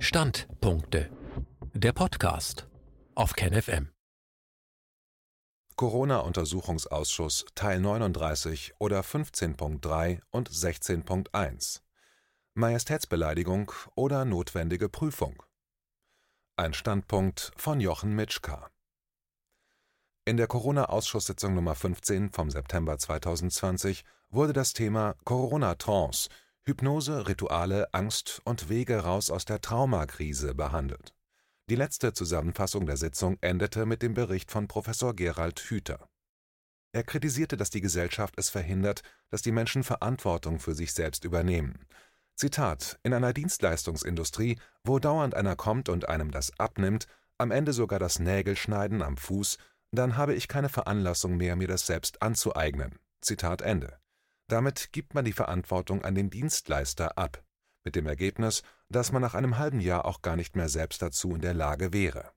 Standpunkte. Der Podcast auf KenFM. Corona-Untersuchungsausschuss Teil 39 oder 15.3 und 16.1 Majestätsbeleidigung oder notwendige Prüfung. Ein Standpunkt von Jochen Mitschka. In der Corona-Ausschusssitzung Nummer 15 vom September 2020 wurde das Thema Corona-Trance, Hypnose, Rituale, Angst und Wege raus aus der Traumakrise behandelt. Die letzte Zusammenfassung der Sitzung endete mit dem Bericht von Professor Gerald Hüther. Er kritisierte, dass die Gesellschaft es verhindert, dass die Menschen Verantwortung für sich selbst übernehmen. Zitat: In einer Dienstleistungsindustrie, wo dauernd einer kommt und einem das abnimmt, am Ende sogar das Nägelschneiden am Fuß, dann habe ich keine Veranlassung mehr, mir das selbst anzueignen. Zitat Ende. Damit gibt man die Verantwortung an den Dienstleister ab, mit dem Ergebnis, dass man nach einem halben Jahr auch gar nicht mehr selbst dazu in der Lage wäre.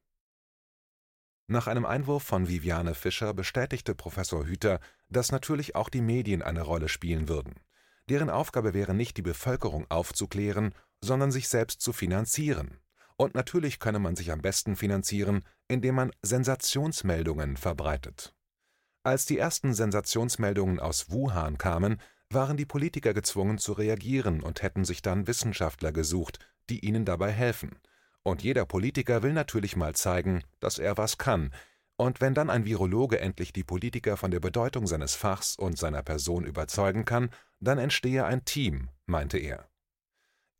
Nach einem Einwurf von Viviane Fischer bestätigte Professor Hüter, dass natürlich auch die Medien eine Rolle spielen würden. Deren Aufgabe wäre nicht, die Bevölkerung aufzuklären, sondern sich selbst zu finanzieren. Und natürlich könne man sich am besten finanzieren, indem man Sensationsmeldungen verbreitet. Als die ersten Sensationsmeldungen aus Wuhan kamen, waren die Politiker gezwungen zu reagieren und hätten sich dann Wissenschaftler gesucht, die ihnen dabei helfen. Und jeder Politiker will natürlich mal zeigen, dass er was kann. Und wenn dann ein Virologe endlich die Politiker von der Bedeutung seines Fachs und seiner Person überzeugen kann, dann entstehe ein Team, meinte er.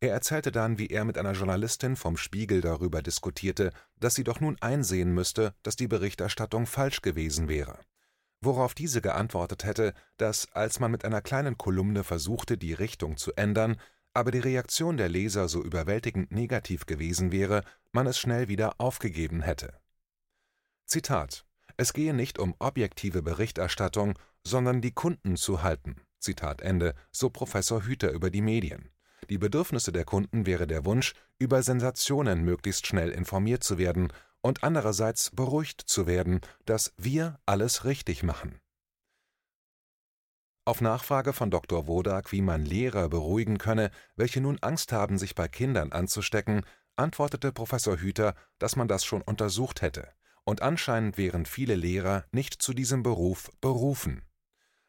Er erzählte dann, wie er mit einer Journalistin vom Spiegel darüber diskutierte, dass sie doch nun einsehen müsste, dass die Berichterstattung falsch gewesen wäre worauf diese geantwortet hätte, dass, als man mit einer kleinen Kolumne versuchte, die Richtung zu ändern, aber die Reaktion der Leser so überwältigend negativ gewesen wäre, man es schnell wieder aufgegeben hätte. Zitat Es gehe nicht um objektive Berichterstattung, sondern die Kunden zu halten. Zitat Ende, so Professor Hüter über die Medien. Die Bedürfnisse der Kunden wäre der Wunsch, über Sensationen möglichst schnell informiert zu werden und andererseits beruhigt zu werden, dass wir alles richtig machen. Auf Nachfrage von Dr. Wodak, wie man Lehrer beruhigen könne, welche nun Angst haben, sich bei Kindern anzustecken, antwortete Professor Hüter, dass man das schon untersucht hätte, und anscheinend wären viele Lehrer nicht zu diesem Beruf berufen.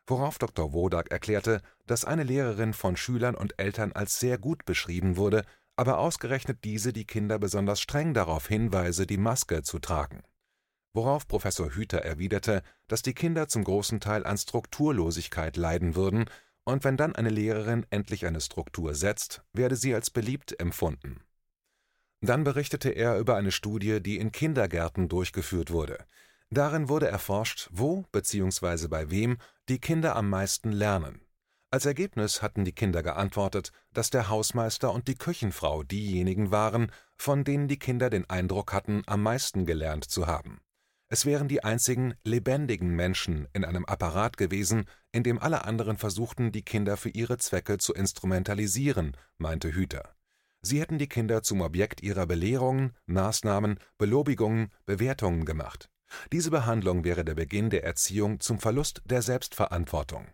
Worauf Dr. Wodak erklärte, dass eine Lehrerin von Schülern und Eltern als sehr gut beschrieben wurde aber ausgerechnet diese die Kinder besonders streng darauf hinweise, die Maske zu tragen. Worauf Professor Hüter erwiderte, dass die Kinder zum großen Teil an Strukturlosigkeit leiden würden, und wenn dann eine Lehrerin endlich eine Struktur setzt, werde sie als beliebt empfunden. Dann berichtete er über eine Studie, die in Kindergärten durchgeführt wurde. Darin wurde erforscht, wo bzw. bei wem die Kinder am meisten lernen. Als Ergebnis hatten die Kinder geantwortet, dass der Hausmeister und die Küchenfrau diejenigen waren, von denen die Kinder den Eindruck hatten, am meisten gelernt zu haben. Es wären die einzigen lebendigen Menschen in einem Apparat gewesen, in dem alle anderen versuchten, die Kinder für ihre Zwecke zu instrumentalisieren, meinte Hüter. Sie hätten die Kinder zum Objekt ihrer Belehrungen, Maßnahmen, Belobigungen, Bewertungen gemacht. Diese Behandlung wäre der Beginn der Erziehung zum Verlust der Selbstverantwortung.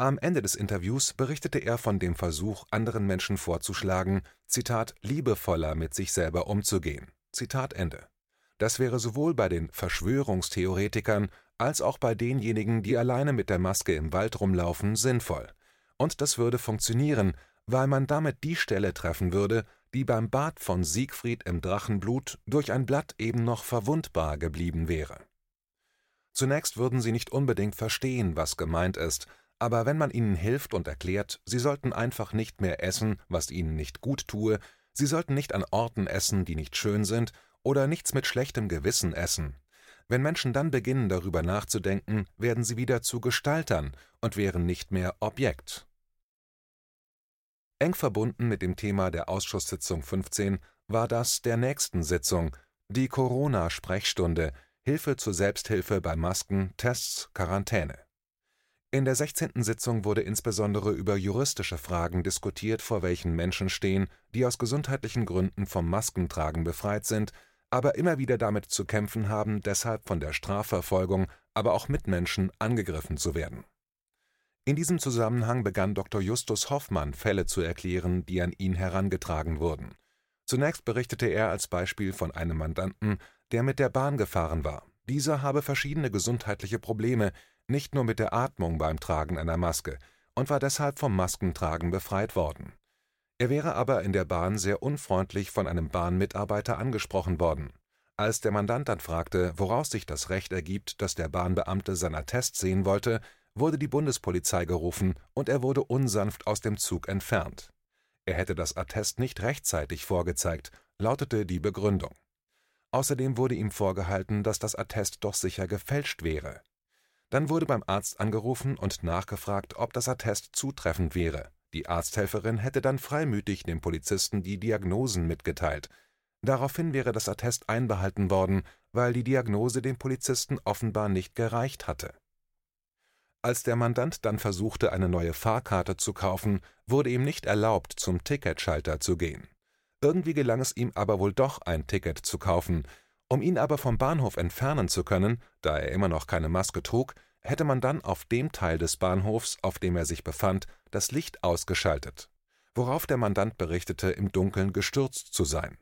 Am Ende des Interviews berichtete er von dem Versuch, anderen Menschen vorzuschlagen, Zitat, liebevoller mit sich selber umzugehen. Zitat Ende. Das wäre sowohl bei den Verschwörungstheoretikern als auch bei denjenigen, die alleine mit der Maske im Wald rumlaufen, sinnvoll. Und das würde funktionieren, weil man damit die Stelle treffen würde, die beim Bad von Siegfried im Drachenblut durch ein Blatt eben noch verwundbar geblieben wäre. Zunächst würden sie nicht unbedingt verstehen, was gemeint ist, aber wenn man ihnen hilft und erklärt, sie sollten einfach nicht mehr essen, was ihnen nicht gut tue, sie sollten nicht an Orten essen, die nicht schön sind, oder nichts mit schlechtem Gewissen essen. Wenn Menschen dann beginnen darüber nachzudenken, werden sie wieder zu Gestaltern und wären nicht mehr Objekt. Eng verbunden mit dem Thema der Ausschusssitzung 15 war das der nächsten Sitzung, die Corona-Sprechstunde, Hilfe zur Selbsthilfe bei Masken, Tests, Quarantäne. In der 16. Sitzung wurde insbesondere über juristische Fragen diskutiert, vor welchen Menschen stehen, die aus gesundheitlichen Gründen vom Maskentragen befreit sind, aber immer wieder damit zu kämpfen haben, deshalb von der Strafverfolgung, aber auch Mitmenschen angegriffen zu werden. In diesem Zusammenhang begann Dr. Justus Hoffmann Fälle zu erklären, die an ihn herangetragen wurden. Zunächst berichtete er als Beispiel von einem Mandanten, der mit der Bahn gefahren war. Dieser habe verschiedene gesundheitliche Probleme, nicht nur mit der Atmung beim Tragen einer Maske, und war deshalb vom Maskentragen befreit worden. Er wäre aber in der Bahn sehr unfreundlich von einem Bahnmitarbeiter angesprochen worden. Als der Mandant dann fragte, woraus sich das Recht ergibt, dass der Bahnbeamte sein Attest sehen wollte, wurde die Bundespolizei gerufen und er wurde unsanft aus dem Zug entfernt. Er hätte das Attest nicht rechtzeitig vorgezeigt, lautete die Begründung. Außerdem wurde ihm vorgehalten, dass das Attest doch sicher gefälscht wäre. Dann wurde beim Arzt angerufen und nachgefragt, ob das Attest zutreffend wäre. Die Arzthelferin hätte dann freimütig dem Polizisten die Diagnosen mitgeteilt. Daraufhin wäre das Attest einbehalten worden, weil die Diagnose dem Polizisten offenbar nicht gereicht hatte. Als der Mandant dann versuchte, eine neue Fahrkarte zu kaufen, wurde ihm nicht erlaubt, zum Ticketschalter zu gehen. Irgendwie gelang es ihm aber wohl doch, ein Ticket zu kaufen. Um ihn aber vom Bahnhof entfernen zu können, da er immer noch keine Maske trug, hätte man dann auf dem Teil des Bahnhofs, auf dem er sich befand, das Licht ausgeschaltet, worauf der Mandant berichtete, im Dunkeln gestürzt zu sein.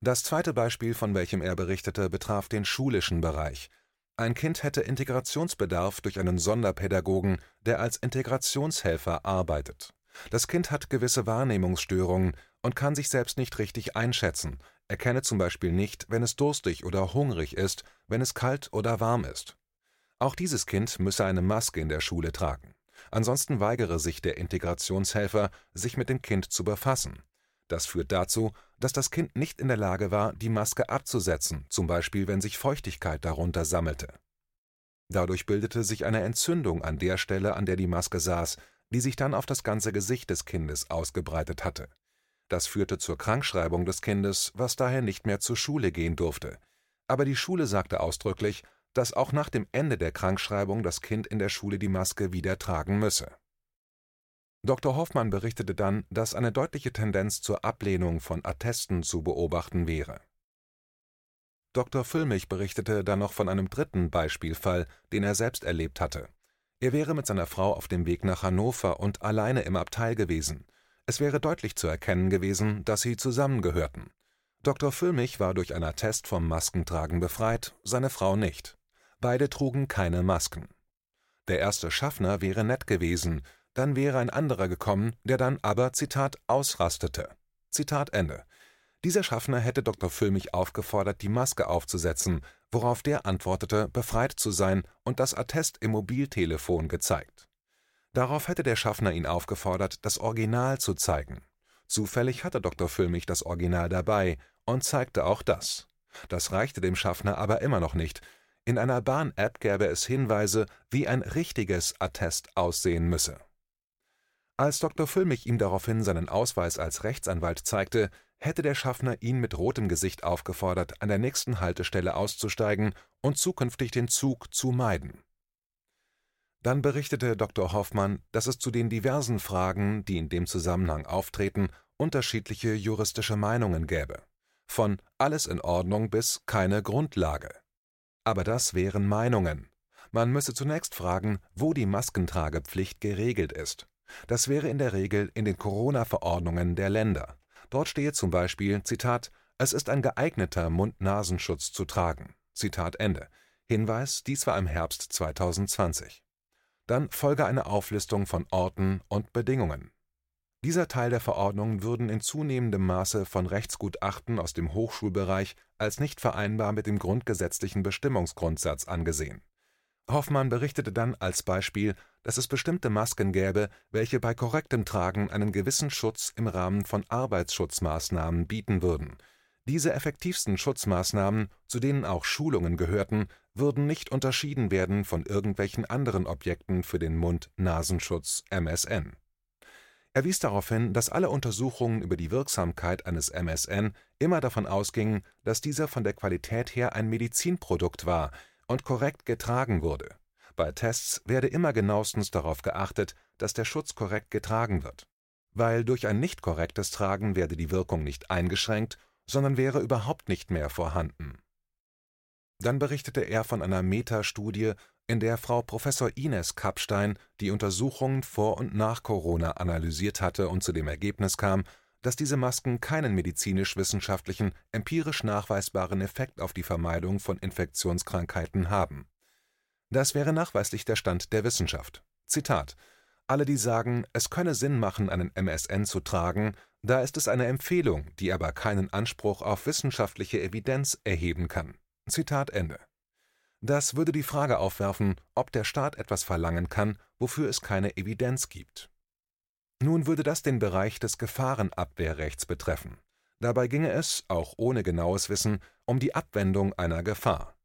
Das zweite Beispiel, von welchem er berichtete, betraf den schulischen Bereich. Ein Kind hätte Integrationsbedarf durch einen Sonderpädagogen, der als Integrationshelfer arbeitet. Das Kind hat gewisse Wahrnehmungsstörungen und kann sich selbst nicht richtig einschätzen, erkenne zum Beispiel nicht, wenn es durstig oder hungrig ist, wenn es kalt oder warm ist. Auch dieses Kind müsse eine Maske in der Schule tragen. Ansonsten weigere sich der Integrationshelfer, sich mit dem Kind zu befassen. Das führt dazu, dass das Kind nicht in der Lage war, die Maske abzusetzen, zum Beispiel wenn sich Feuchtigkeit darunter sammelte. Dadurch bildete sich eine Entzündung an der Stelle, an der die Maske saß, die sich dann auf das ganze Gesicht des Kindes ausgebreitet hatte. Das führte zur Krankschreibung des Kindes, was daher nicht mehr zur Schule gehen durfte. Aber die Schule sagte ausdrücklich, dass auch nach dem Ende der Krankschreibung das Kind in der Schule die Maske wieder tragen müsse. Dr. Hoffmann berichtete dann, dass eine deutliche Tendenz zur Ablehnung von Attesten zu beobachten wäre. Dr. Füllmich berichtete dann noch von einem dritten Beispielfall, den er selbst erlebt hatte. Er wäre mit seiner Frau auf dem Weg nach Hannover und alleine im Abteil gewesen. Es wäre deutlich zu erkennen gewesen, dass sie zusammengehörten. Dr. Füllmich war durch einen Attest vom Maskentragen befreit, seine Frau nicht. Beide trugen keine Masken. Der erste Schaffner wäre nett gewesen, dann wäre ein anderer gekommen, der dann aber, Zitat, ausrastete. Zitat Ende. Dieser Schaffner hätte Dr. Füllmich aufgefordert, die Maske aufzusetzen, worauf der antwortete, befreit zu sein und das Attest im Mobiltelefon gezeigt. Darauf hätte der Schaffner ihn aufgefordert, das Original zu zeigen. Zufällig hatte Dr. Füllmich das Original dabei und zeigte auch das. Das reichte dem Schaffner aber immer noch nicht, in einer Bahn-App gäbe es Hinweise, wie ein richtiges Attest aussehen müsse. Als Dr. Füllmich ihm daraufhin seinen Ausweis als Rechtsanwalt zeigte, hätte der Schaffner ihn mit rotem Gesicht aufgefordert, an der nächsten Haltestelle auszusteigen und zukünftig den Zug zu meiden. Dann berichtete Dr. Hoffmann, dass es zu den diversen Fragen, die in dem Zusammenhang auftreten, unterschiedliche juristische Meinungen gäbe. Von alles in Ordnung bis keine Grundlage. Aber das wären Meinungen. Man müsse zunächst fragen, wo die Maskentragepflicht geregelt ist. Das wäre in der Regel in den Corona-Verordnungen der Länder. Dort stehe zum Beispiel, Zitat, es ist ein geeigneter Mund-Nasenschutz zu tragen. Zitat Ende. Hinweis, dies war im Herbst 2020. Dann folge eine Auflistung von Orten und Bedingungen. Dieser Teil der Verordnung würden in zunehmendem Maße von Rechtsgutachten aus dem Hochschulbereich als nicht vereinbar mit dem grundgesetzlichen Bestimmungsgrundsatz angesehen. Hoffmann berichtete dann als Beispiel, dass es bestimmte Masken gäbe, welche bei korrektem Tragen einen gewissen Schutz im Rahmen von Arbeitsschutzmaßnahmen bieten würden. Diese effektivsten Schutzmaßnahmen, zu denen auch Schulungen gehörten, würden nicht unterschieden werden von irgendwelchen anderen Objekten für den Mund-Nasenschutz MSN er wies darauf hin, dass alle Untersuchungen über die Wirksamkeit eines MSN immer davon ausgingen, dass dieser von der Qualität her ein Medizinprodukt war und korrekt getragen wurde. Bei Tests werde immer genauestens darauf geachtet, dass der Schutz korrekt getragen wird. Weil durch ein nicht korrektes Tragen werde die Wirkung nicht eingeschränkt, sondern wäre überhaupt nicht mehr vorhanden. Dann berichtete er von einer Metastudie in der Frau Professor Ines Kapstein die Untersuchungen vor und nach Corona analysiert hatte und zu dem Ergebnis kam, dass diese Masken keinen medizinisch-wissenschaftlichen, empirisch nachweisbaren Effekt auf die Vermeidung von Infektionskrankheiten haben. Das wäre nachweislich der Stand der Wissenschaft. Zitat alle, die sagen, es könne Sinn machen, einen MSN zu tragen, da ist es eine Empfehlung, die aber keinen Anspruch auf wissenschaftliche Evidenz erheben kann. Zitat Ende. Das würde die Frage aufwerfen, ob der Staat etwas verlangen kann, wofür es keine Evidenz gibt. Nun würde das den Bereich des Gefahrenabwehrrechts betreffen. Dabei ginge es, auch ohne genaues Wissen, um die Abwendung einer Gefahr.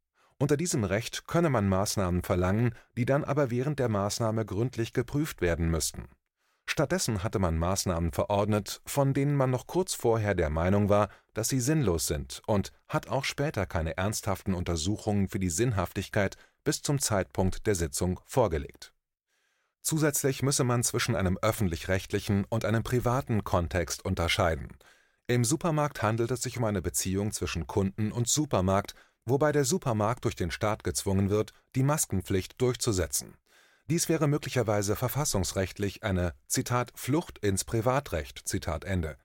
Unter diesem Recht könne man Maßnahmen verlangen, die dann aber während der Maßnahme gründlich geprüft werden müssten. Stattdessen hatte man Maßnahmen verordnet, von denen man noch kurz vorher der Meinung war, dass sie sinnlos sind und hat auch später keine ernsthaften Untersuchungen für die Sinnhaftigkeit bis zum Zeitpunkt der Sitzung vorgelegt Zusätzlich müsse man zwischen einem öffentlich-rechtlichen und einem privaten Kontext unterscheiden. Im Supermarkt handelt es sich um eine Beziehung zwischen Kunden und Supermarkt, wobei der Supermarkt durch den Staat gezwungen wird, die Maskenpflicht durchzusetzen. Dies wäre möglicherweise verfassungsrechtlich eine Zitat Flucht ins Privatrecht Zitat Ende.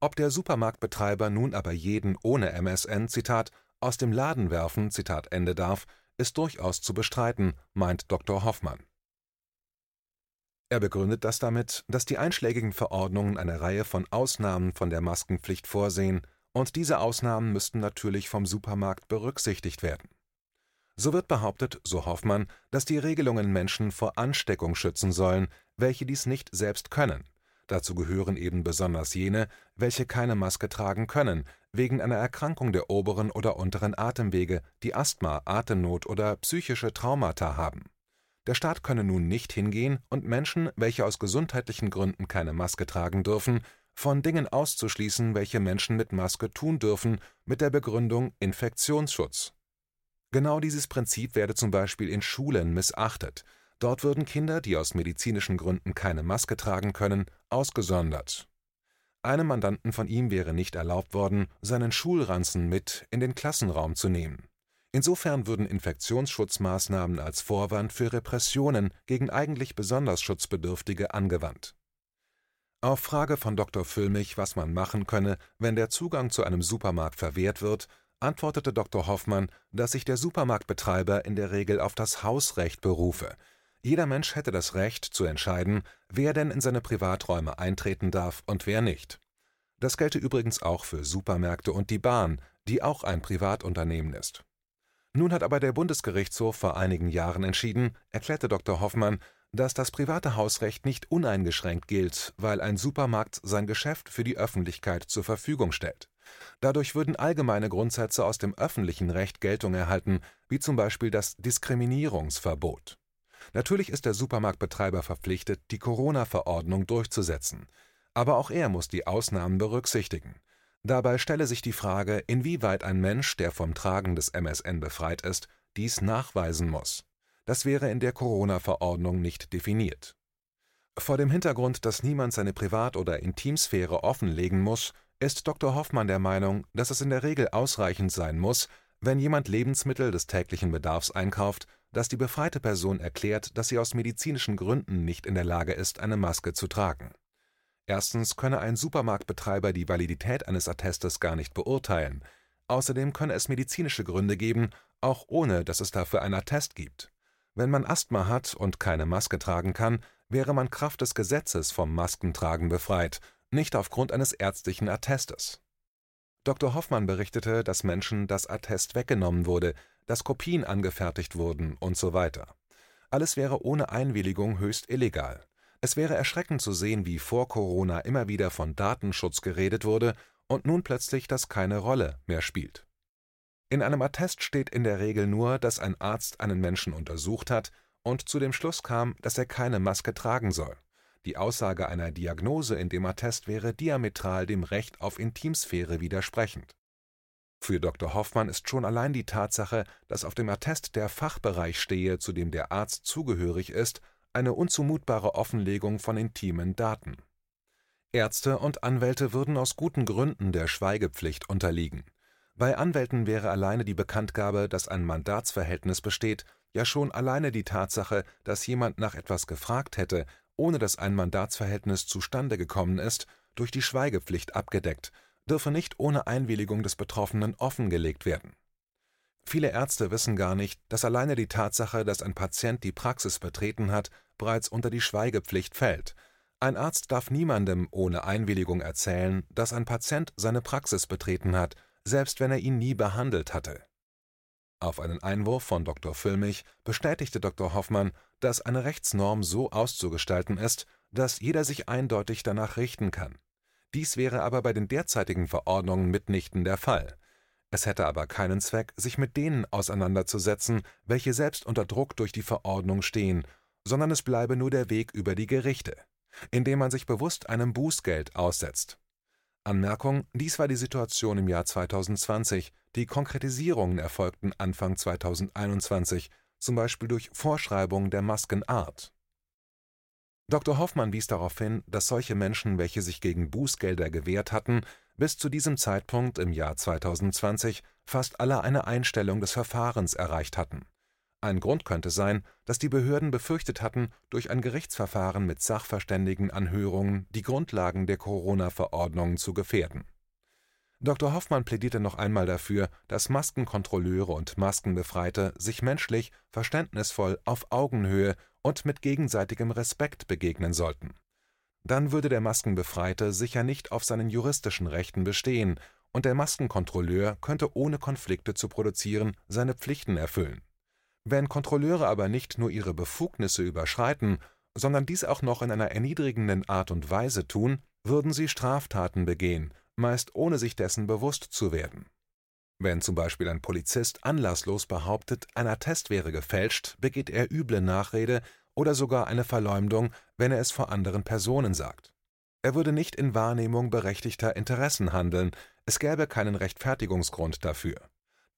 Ob der Supermarktbetreiber nun aber jeden ohne MSN Zitat aus dem Laden werfen Zitat Ende darf, ist durchaus zu bestreiten, meint Dr. Hoffmann er begründet das damit, dass die einschlägigen Verordnungen eine Reihe von Ausnahmen von der Maskenpflicht vorsehen, und diese Ausnahmen müssten natürlich vom Supermarkt berücksichtigt werden. So wird behauptet, so Hoffmann, dass die Regelungen Menschen vor Ansteckung schützen sollen, welche dies nicht selbst können. Dazu gehören eben besonders jene, welche keine Maske tragen können, wegen einer Erkrankung der oberen oder unteren Atemwege, die Asthma, Atemnot oder psychische Traumata haben der Staat könne nun nicht hingehen und Menschen, welche aus gesundheitlichen Gründen keine Maske tragen dürfen, von Dingen auszuschließen, welche Menschen mit Maske tun dürfen, mit der Begründung Infektionsschutz. Genau dieses Prinzip werde zum Beispiel in Schulen missachtet. Dort würden Kinder, die aus medizinischen Gründen keine Maske tragen können, ausgesondert. Einem Mandanten von ihm wäre nicht erlaubt worden, seinen Schulranzen mit in den Klassenraum zu nehmen. Insofern würden Infektionsschutzmaßnahmen als Vorwand für Repressionen gegen eigentlich besonders Schutzbedürftige angewandt. Auf Frage von Dr. Füllmich, was man machen könne, wenn der Zugang zu einem Supermarkt verwehrt wird, antwortete Dr. Hoffmann, dass sich der Supermarktbetreiber in der Regel auf das Hausrecht berufe. Jeder Mensch hätte das Recht zu entscheiden, wer denn in seine Privaträume eintreten darf und wer nicht. Das gelte übrigens auch für Supermärkte und die Bahn, die auch ein Privatunternehmen ist nun hat aber der Bundesgerichtshof vor einigen Jahren entschieden, erklärte Dr. Hoffmann, dass das private Hausrecht nicht uneingeschränkt gilt, weil ein Supermarkt sein Geschäft für die Öffentlichkeit zur Verfügung stellt. Dadurch würden allgemeine Grundsätze aus dem öffentlichen Recht Geltung erhalten, wie zum Beispiel das Diskriminierungsverbot. Natürlich ist der Supermarktbetreiber verpflichtet, die Corona-Verordnung durchzusetzen. Aber auch er muss die Ausnahmen berücksichtigen. Dabei stelle sich die Frage, inwieweit ein Mensch, der vom Tragen des MSN befreit ist, dies nachweisen muss. Das wäre in der Corona-Verordnung nicht definiert. Vor dem Hintergrund, dass niemand seine Privat- oder Intimsphäre offenlegen muss, ist Dr. Hoffmann der Meinung, dass es in der Regel ausreichend sein muss, wenn jemand Lebensmittel des täglichen Bedarfs einkauft, dass die befreite Person erklärt, dass sie aus medizinischen Gründen nicht in der Lage ist, eine Maske zu tragen Erstens könne ein Supermarktbetreiber die Validität eines Attestes gar nicht beurteilen, außerdem könne es medizinische Gründe geben, auch ohne dass es dafür ein Attest gibt. Wenn man Asthma hat und keine Maske tragen kann, wäre man Kraft des Gesetzes vom Maskentragen befreit, nicht aufgrund eines ärztlichen Attestes. Dr. Hoffmann berichtete, dass Menschen das Attest weggenommen wurde, dass Kopien angefertigt wurden und so weiter. Alles wäre ohne Einwilligung höchst illegal. Es wäre erschreckend zu sehen, wie vor Corona immer wieder von Datenschutz geredet wurde und nun plötzlich das keine Rolle mehr spielt. In einem Attest steht in der Regel nur, dass ein Arzt einen Menschen untersucht hat und zu dem Schluss kam, dass er keine Maske tragen soll. Die Aussage einer Diagnose in dem Attest wäre diametral dem Recht auf Intimsphäre widersprechend. Für Dr. Hoffmann ist schon allein die Tatsache, dass auf dem Attest der Fachbereich stehe, zu dem der Arzt zugehörig ist, eine unzumutbare Offenlegung von intimen Daten. Ärzte und Anwälte würden aus guten Gründen der Schweigepflicht unterliegen. Bei Anwälten wäre alleine die Bekanntgabe, dass ein Mandatsverhältnis besteht, ja schon alleine die Tatsache, dass jemand nach etwas gefragt hätte, ohne dass ein Mandatsverhältnis zustande gekommen ist, durch die Schweigepflicht abgedeckt, dürfe nicht ohne Einwilligung des Betroffenen offengelegt werden. Viele Ärzte wissen gar nicht, dass alleine die Tatsache, dass ein Patient die Praxis betreten hat, bereits unter die Schweigepflicht fällt. Ein Arzt darf niemandem ohne Einwilligung erzählen, dass ein Patient seine Praxis betreten hat, selbst wenn er ihn nie behandelt hatte. Auf einen Einwurf von Dr. Füllmich bestätigte Dr. Hoffmann, dass eine Rechtsnorm so auszugestalten ist, dass jeder sich eindeutig danach richten kann. Dies wäre aber bei den derzeitigen Verordnungen mitnichten der Fall. Es hätte aber keinen Zweck, sich mit denen auseinanderzusetzen, welche selbst unter Druck durch die Verordnung stehen, sondern es bleibe nur der Weg über die Gerichte, indem man sich bewusst einem Bußgeld aussetzt. Anmerkung: Dies war die Situation im Jahr 2020, die Konkretisierungen erfolgten Anfang 2021, zum Beispiel durch Vorschreibung der Maskenart. Dr. Hoffmann wies darauf hin, dass solche Menschen, welche sich gegen Bußgelder gewehrt hatten, bis zu diesem Zeitpunkt im Jahr 2020 fast alle eine Einstellung des Verfahrens erreicht hatten. Ein Grund könnte sein, dass die Behörden befürchtet hatten, durch ein Gerichtsverfahren mit Sachverständigenanhörungen die Grundlagen der Corona-Verordnung zu gefährden. Dr. Hoffmann plädierte noch einmal dafür, dass Maskenkontrolleure und Maskenbefreite sich menschlich, verständnisvoll, auf Augenhöhe und mit gegenseitigem Respekt begegnen sollten dann würde der Maskenbefreite sicher nicht auf seinen juristischen Rechten bestehen, und der Maskenkontrolleur könnte ohne Konflikte zu produzieren seine Pflichten erfüllen. Wenn Kontrolleure aber nicht nur ihre Befugnisse überschreiten, sondern dies auch noch in einer erniedrigenden Art und Weise tun, würden sie Straftaten begehen, meist ohne sich dessen bewusst zu werden. Wenn zum Beispiel ein Polizist anlasslos behauptet, ein Attest wäre gefälscht, begeht er üble Nachrede oder sogar eine Verleumdung, wenn er es vor anderen Personen sagt. Er würde nicht in Wahrnehmung berechtigter Interessen handeln, es gäbe keinen Rechtfertigungsgrund dafür.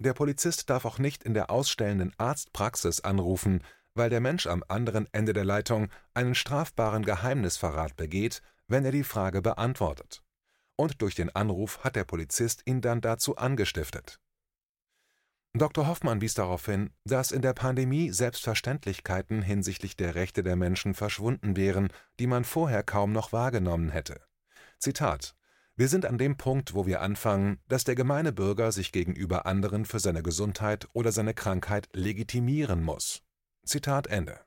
Der Polizist darf auch nicht in der ausstellenden Arztpraxis anrufen, weil der Mensch am anderen Ende der Leitung einen strafbaren Geheimnisverrat begeht, wenn er die Frage beantwortet. Und durch den Anruf hat der Polizist ihn dann dazu angestiftet. Dr. Hoffmann wies darauf hin, dass in der Pandemie Selbstverständlichkeiten hinsichtlich der Rechte der Menschen verschwunden wären, die man vorher kaum noch wahrgenommen hätte. Zitat Wir sind an dem Punkt, wo wir anfangen, dass der gemeine Bürger sich gegenüber anderen für seine Gesundheit oder seine Krankheit legitimieren muss. Zitat Ende.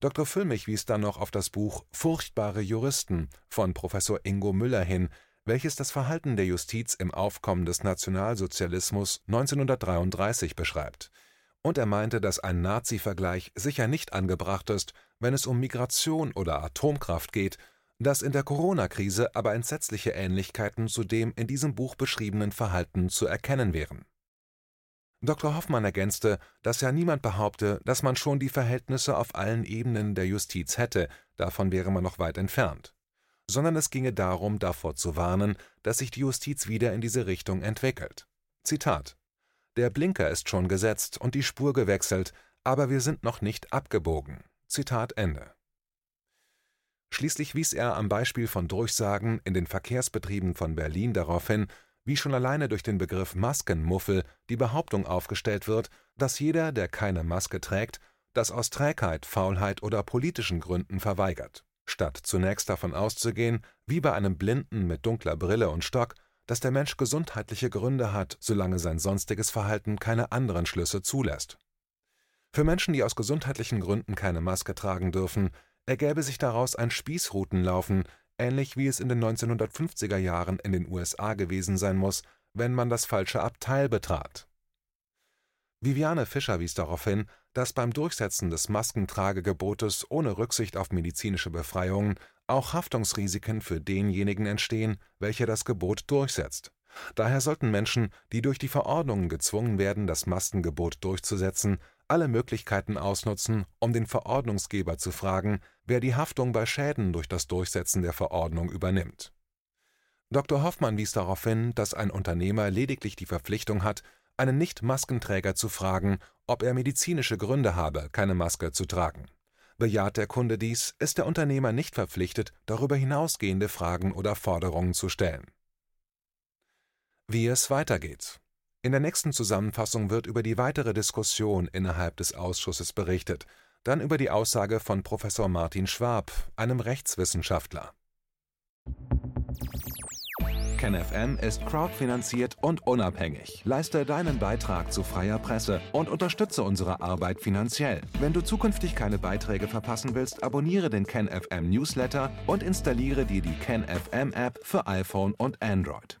Dr. Füllmich wies dann noch auf das Buch Furchtbare Juristen von Professor Ingo Müller hin, welches das Verhalten der Justiz im Aufkommen des Nationalsozialismus 1933 beschreibt, und er meinte, dass ein Nazi-Vergleich sicher nicht angebracht ist, wenn es um Migration oder Atomkraft geht, dass in der Corona-Krise aber entsetzliche Ähnlichkeiten zu dem in diesem Buch beschriebenen Verhalten zu erkennen wären. Dr. Hoffmann ergänzte, dass ja niemand behaupte, dass man schon die Verhältnisse auf allen Ebenen der Justiz hätte, davon wäre man noch weit entfernt sondern es ginge darum, davor zu warnen, dass sich die Justiz wieder in diese Richtung entwickelt. Zitat Der Blinker ist schon gesetzt und die Spur gewechselt, aber wir sind noch nicht abgebogen. Zitat Ende. Schließlich wies er am Beispiel von Durchsagen in den Verkehrsbetrieben von Berlin darauf hin, wie schon alleine durch den Begriff Maskenmuffel die Behauptung aufgestellt wird, dass jeder, der keine Maske trägt, das aus Trägheit, Faulheit oder politischen Gründen verweigert statt zunächst davon auszugehen, wie bei einem Blinden mit dunkler Brille und Stock, dass der Mensch gesundheitliche Gründe hat, solange sein sonstiges Verhalten keine anderen Schlüsse zulässt. Für Menschen, die aus gesundheitlichen Gründen keine Maske tragen dürfen, ergäbe sich daraus ein Spießrutenlaufen, ähnlich wie es in den 1950er Jahren in den USA gewesen sein muss, wenn man das falsche Abteil betrat. Viviane Fischer wies darauf hin, dass beim Durchsetzen des Maskentragegebotes ohne Rücksicht auf medizinische Befreiungen auch Haftungsrisiken für denjenigen entstehen, welcher das Gebot durchsetzt. Daher sollten Menschen, die durch die Verordnungen gezwungen werden, das Maskengebot durchzusetzen, alle Möglichkeiten ausnutzen, um den Verordnungsgeber zu fragen, wer die Haftung bei Schäden durch das Durchsetzen der Verordnung übernimmt. Dr. Hoffmann wies darauf hin, dass ein Unternehmer lediglich die Verpflichtung hat, einen Nicht-Maskenträger zu fragen, ob er medizinische Gründe habe, keine Maske zu tragen. Bejaht der Kunde dies, ist der Unternehmer nicht verpflichtet, darüber hinausgehende Fragen oder Forderungen zu stellen. Wie es weitergeht. In der nächsten Zusammenfassung wird über die weitere Diskussion innerhalb des Ausschusses berichtet, dann über die Aussage von Professor Martin Schwab, einem Rechtswissenschaftler. KenFM ist crowdfinanziert und unabhängig. Leiste deinen Beitrag zu freier Presse und unterstütze unsere Arbeit finanziell. Wenn du zukünftig keine Beiträge verpassen willst, abonniere den KenFM Newsletter und installiere dir die KenFM App für iPhone und Android.